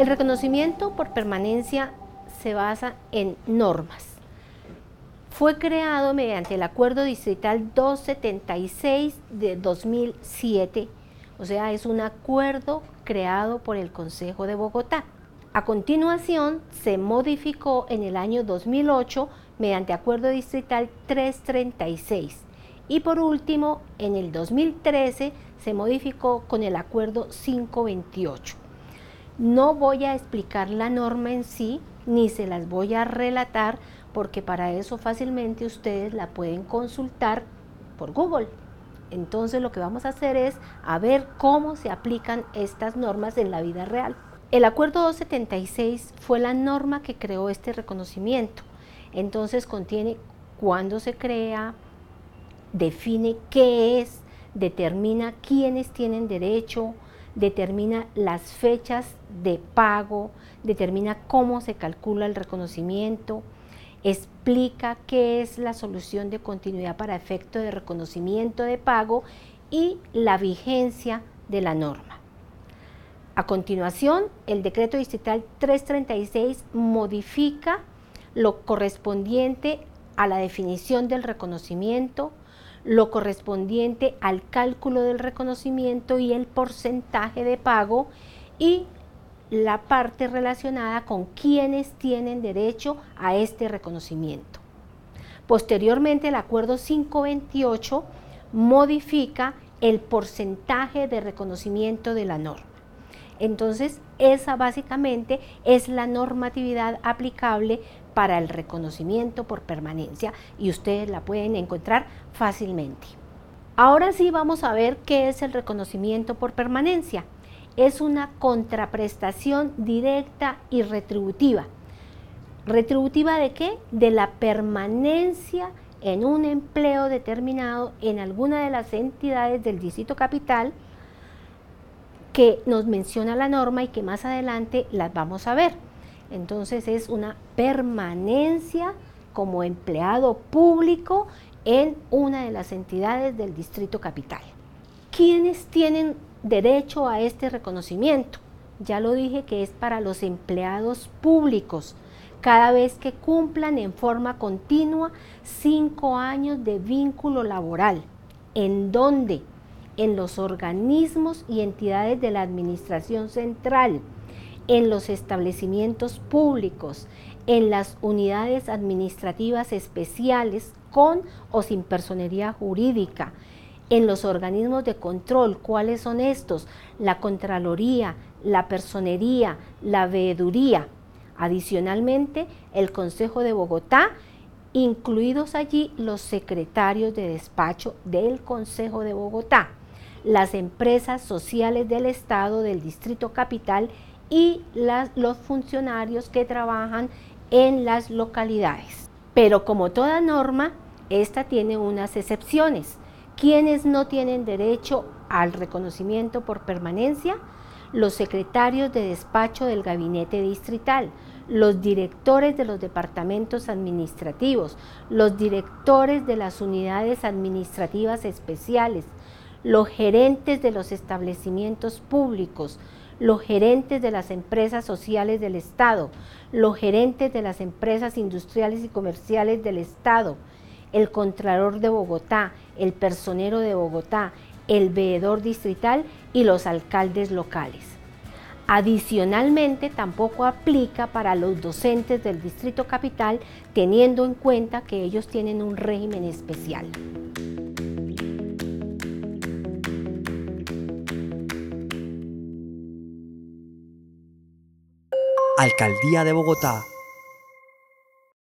El reconocimiento por permanencia se basa en normas. Fue creado mediante el Acuerdo Distrital 276 de 2007, o sea, es un acuerdo creado por el Consejo de Bogotá. A continuación, se modificó en el año 2008 mediante Acuerdo Distrital 336 y por último, en el 2013 se modificó con el Acuerdo 528. No voy a explicar la norma en sí, ni se las voy a relatar, porque para eso fácilmente ustedes la pueden consultar por Google. Entonces lo que vamos a hacer es a ver cómo se aplican estas normas en la vida real. El Acuerdo 276 fue la norma que creó este reconocimiento. Entonces contiene cuándo se crea, define qué es, determina quiénes tienen derecho, determina las fechas de pago, determina cómo se calcula el reconocimiento, explica qué es la solución de continuidad para efecto de reconocimiento de pago y la vigencia de la norma. A continuación, el decreto distrital 336 modifica lo correspondiente a la definición del reconocimiento, lo correspondiente al cálculo del reconocimiento y el porcentaje de pago y la parte relacionada con quienes tienen derecho a este reconocimiento. Posteriormente, el acuerdo 528 modifica el porcentaje de reconocimiento de la norma. Entonces, esa básicamente es la normatividad aplicable para el reconocimiento por permanencia y ustedes la pueden encontrar fácilmente. Ahora sí vamos a ver qué es el reconocimiento por permanencia. Es una contraprestación directa y retributiva. ¿Retributiva de qué? De la permanencia en un empleo determinado en alguna de las entidades del distrito capital que nos menciona la norma y que más adelante las vamos a ver. Entonces es una permanencia como empleado público en una de las entidades del Distrito Capital. ¿Quiénes tienen derecho a este reconocimiento? Ya lo dije que es para los empleados públicos, cada vez que cumplan en forma continua cinco años de vínculo laboral. ¿En dónde? en los organismos y entidades de la Administración Central, en los establecimientos públicos, en las unidades administrativas especiales con o sin personería jurídica, en los organismos de control, ¿cuáles son estos? La Contraloría, la Personería, la Veeduría. Adicionalmente, el Consejo de Bogotá, incluidos allí los secretarios de despacho del Consejo de Bogotá las empresas sociales del Estado, del Distrito Capital y los funcionarios que trabajan en las localidades. Pero como toda norma, esta tiene unas excepciones. ¿Quiénes no tienen derecho al reconocimiento por permanencia? Los secretarios de despacho del gabinete distrital, los directores de los departamentos administrativos, los directores de las unidades administrativas especiales, los gerentes de los establecimientos públicos, los gerentes de las empresas sociales del Estado, los gerentes de las empresas industriales y comerciales del Estado, el Contralor de Bogotá, el Personero de Bogotá, el Veedor Distrital y los alcaldes locales. Adicionalmente, tampoco aplica para los docentes del Distrito Capital, teniendo en cuenta que ellos tienen un régimen especial. Alcaldía de Bogotá